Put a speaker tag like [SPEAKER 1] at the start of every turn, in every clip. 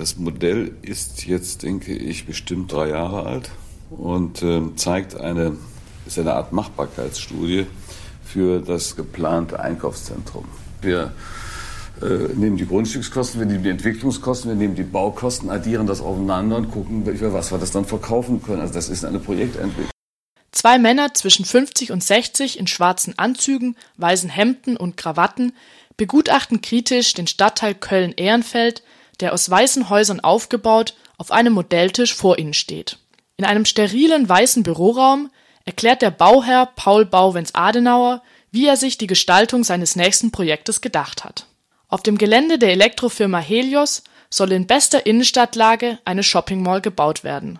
[SPEAKER 1] Das Modell ist jetzt, denke ich, bestimmt drei Jahre alt und äh, zeigt eine, ist eine Art Machbarkeitsstudie für das geplante Einkaufszentrum. Wir äh, nehmen die Grundstückskosten, wir nehmen die Entwicklungskosten, wir nehmen die Baukosten, addieren das aufeinander und gucken, für was wir das dann verkaufen können. Also das ist eine Projektentwicklung.
[SPEAKER 2] Zwei Männer zwischen 50 und 60 in schwarzen Anzügen, weißen Hemden und Krawatten begutachten kritisch den Stadtteil Köln-Ehrenfeld, der aus weißen Häusern aufgebaut auf einem Modelltisch vor ihnen steht. In einem sterilen weißen Büroraum erklärt der Bauherr Paul Bauwens-Adenauer, wie er sich die Gestaltung seines nächsten Projektes gedacht hat. Auf dem Gelände der Elektrofirma Helios soll in bester Innenstadtlage eine Shopping Mall gebaut werden.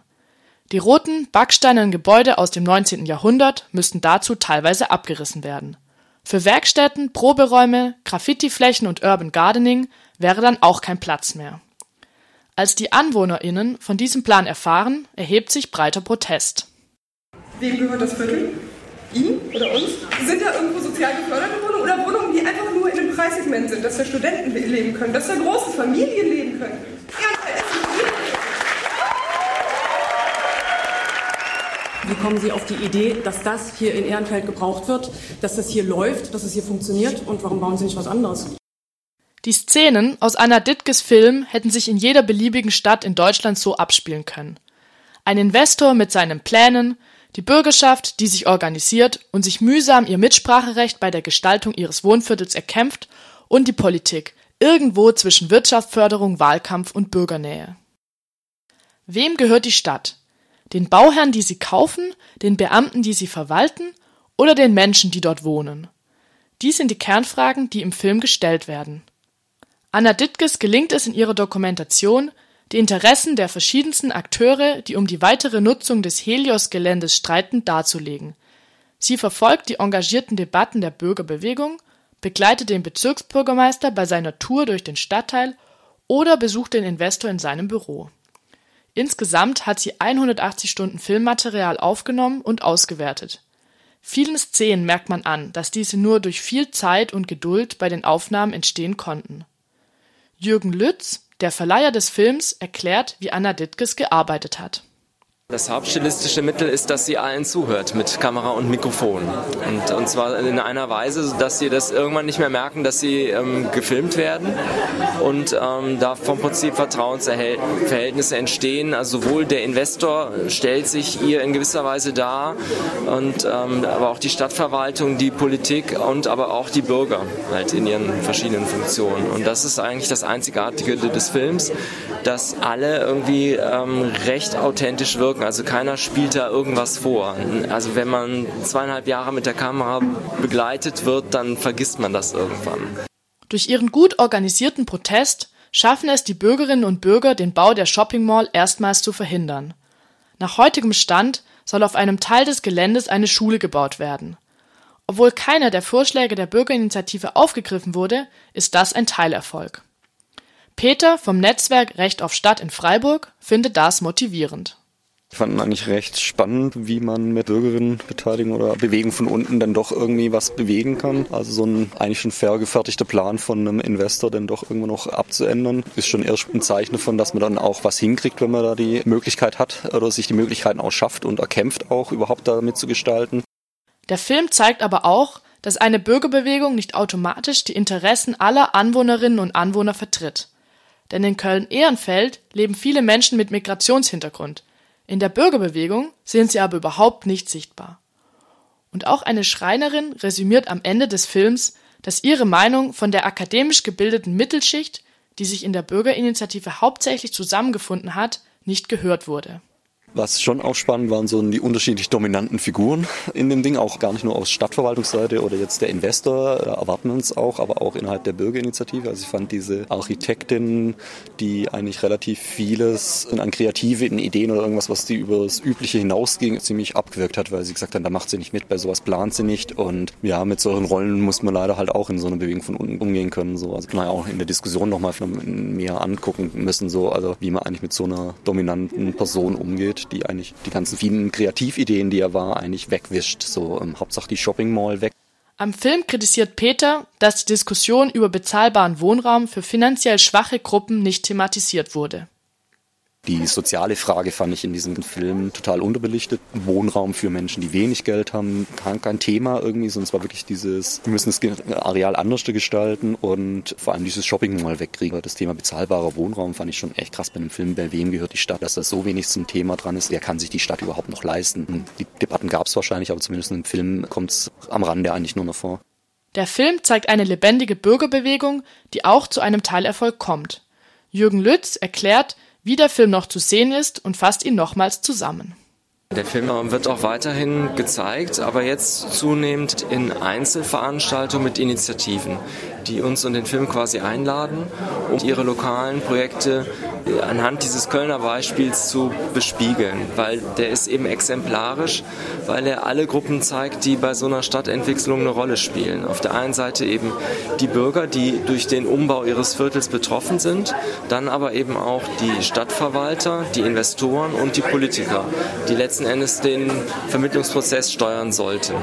[SPEAKER 2] Die roten, backsteinernen Gebäude aus dem 19. Jahrhundert müssten dazu teilweise abgerissen werden. Für Werkstätten, Proberäume, Graffitiflächen und Urban Gardening wäre dann auch kein Platz mehr. Als die AnwohnerInnen von diesem Plan erfahren, erhebt sich breiter Protest.
[SPEAKER 3] Wem gehört das Viertel? Ihnen oder uns? Sind da irgendwo sozial geförderte Wohnungen oder Wohnungen, die einfach nur in einem Preissegment sind, dass da Studenten leben können, dass da große Familien leben können?
[SPEAKER 4] Wie kommen Sie auf die Idee, dass das hier in Ehrenfeld gebraucht wird, dass das hier läuft, dass es hier funktioniert und warum bauen Sie nicht was anderes?
[SPEAKER 2] Die Szenen aus Anna Dittges Film hätten sich in jeder beliebigen Stadt in Deutschland so abspielen können. Ein Investor mit seinen Plänen, die Bürgerschaft, die sich organisiert und sich mühsam ihr Mitspracherecht bei der Gestaltung ihres Wohnviertels erkämpft und die Politik, irgendwo zwischen Wirtschaftsförderung, Wahlkampf und Bürgernähe. Wem gehört die Stadt? Den Bauherren, die sie kaufen, den Beamten, die sie verwalten oder den Menschen, die dort wohnen? Dies sind die Kernfragen, die im Film gestellt werden. Anna Dittges gelingt es in ihrer Dokumentation, die Interessen der verschiedensten Akteure, die um die weitere Nutzung des Helios-Geländes streiten, darzulegen. Sie verfolgt die engagierten Debatten der Bürgerbewegung, begleitet den Bezirksbürgermeister bei seiner Tour durch den Stadtteil oder besucht den Investor in seinem Büro. Insgesamt hat sie 180 Stunden Filmmaterial aufgenommen und ausgewertet. Vielen Szenen merkt man an, dass diese nur durch viel Zeit und Geduld bei den Aufnahmen entstehen konnten. Jürgen Lütz, der Verleiher des Films erklärt, wie Anna Dittges gearbeitet hat.
[SPEAKER 5] Das hauptstilistische Mittel ist, dass sie allen zuhört mit Kamera und Mikrofon. Und, und zwar in einer Weise, dass sie das irgendwann nicht mehr merken, dass sie ähm, gefilmt werden und ähm, da vom Prinzip Vertrauensverhältnisse entstehen. Also sowohl der Investor stellt sich ihr in gewisser Weise dar und ähm, aber auch die Stadtverwaltung, die Politik und aber auch die Bürger halt in ihren verschiedenen Funktionen. Und das ist eigentlich das Einzigartige des Films, dass alle irgendwie ähm, recht authentisch wirken wirken. Also keiner spielt da irgendwas vor. Also wenn man zweieinhalb Jahre mit der Kamera begleitet wird, dann vergisst man das irgendwann.
[SPEAKER 2] Durch ihren gut organisierten Protest schaffen es die Bürgerinnen und Bürger, den Bau der Shopping Mall erstmals zu verhindern. Nach heutigem Stand soll auf einem Teil des Geländes eine Schule gebaut werden. Obwohl keiner der Vorschläge der Bürgerinitiative aufgegriffen wurde, ist das ein Teilerfolg. Peter vom Netzwerk Recht auf Stadt in Freiburg findet das motivierend.
[SPEAKER 6] Ich fand eigentlich recht spannend, wie man mit Bürgerinnenbeteiligung oder Bewegung von unten dann doch irgendwie was bewegen kann. Also so ein eigentlich schon fair gefertigter Plan von einem Investor dann doch irgendwo noch abzuändern, ist schon erst ein Zeichen davon, dass man dann auch was hinkriegt, wenn man da die Möglichkeit hat oder sich die Möglichkeiten auch schafft und erkämpft auch überhaupt damit zu gestalten.
[SPEAKER 2] Der Film zeigt aber auch, dass eine Bürgerbewegung nicht automatisch die Interessen aller Anwohnerinnen und Anwohner vertritt. Denn in Köln-Ehrenfeld leben viele Menschen mit Migrationshintergrund, in der Bürgerbewegung sind sie aber überhaupt nicht sichtbar. Und auch eine Schreinerin resümiert am Ende des Films, dass ihre Meinung von der akademisch gebildeten Mittelschicht, die sich in der Bürgerinitiative hauptsächlich zusammengefunden hat, nicht gehört wurde
[SPEAKER 6] was schon auch spannend waren, so die unterschiedlich dominanten Figuren in dem Ding, auch gar nicht nur aus Stadtverwaltungsseite oder jetzt der Investor, äh, erwarten uns auch, aber auch innerhalb der Bürgerinitiative. Also ich fand diese Architektin, die eigentlich relativ vieles an kreativen Ideen oder irgendwas, was die über das Übliche hinausging, ziemlich abgewirkt hat, weil sie gesagt hat, da macht sie nicht mit, bei sowas plant sie nicht. Und ja, mit solchen Rollen muss man leider halt auch in so einer Bewegung von unten umgehen können. So. Also kann man ja auch in der Diskussion nochmal mehr angucken müssen, so, also wie man eigentlich mit so einer dominanten Person umgeht die eigentlich die ganzen vielen Kreativideen, die er war, eigentlich wegwischt. So ähm, Hauptsache die Shopping Mall weg.
[SPEAKER 2] Am Film kritisiert Peter, dass die Diskussion über bezahlbaren Wohnraum für finanziell schwache Gruppen nicht thematisiert wurde.
[SPEAKER 6] Die soziale Frage fand ich in diesem Film total unterbelichtet. Wohnraum für Menschen, die wenig Geld haben, kein, kein Thema irgendwie, sondern es war wirklich dieses, wir müssen das Areal anders gestalten und vor allem dieses Shopping mal wegkriegen. Das Thema bezahlbarer Wohnraum fand ich schon echt krass bei einem Film. Bei wem gehört die Stadt, dass da so wenig zum Thema dran ist? Wer kann sich die Stadt überhaupt noch leisten? Die Debatten gab es wahrscheinlich, aber zumindest im Film kommt es am Rande eigentlich nur noch vor.
[SPEAKER 2] Der Film zeigt eine lebendige Bürgerbewegung, die auch zu einem Teilerfolg kommt. Jürgen Lütz erklärt, wie der Film noch zu sehen ist und fasst ihn nochmals zusammen.
[SPEAKER 5] Der Film wird auch weiterhin gezeigt, aber jetzt zunehmend in Einzelveranstaltungen mit Initiativen, die uns und den Film quasi einladen, um ihre lokalen Projekte anhand dieses Kölner Beispiels zu bespiegeln, weil der ist eben exemplarisch, weil er alle Gruppen zeigt, die bei so einer Stadtentwicklung eine Rolle spielen. Auf der einen Seite eben die Bürger, die durch den Umbau ihres Viertels betroffen sind, dann aber eben auch die Stadtverwalter, die Investoren und die Politiker, die letzten Endes den Vermittlungsprozess steuern sollten.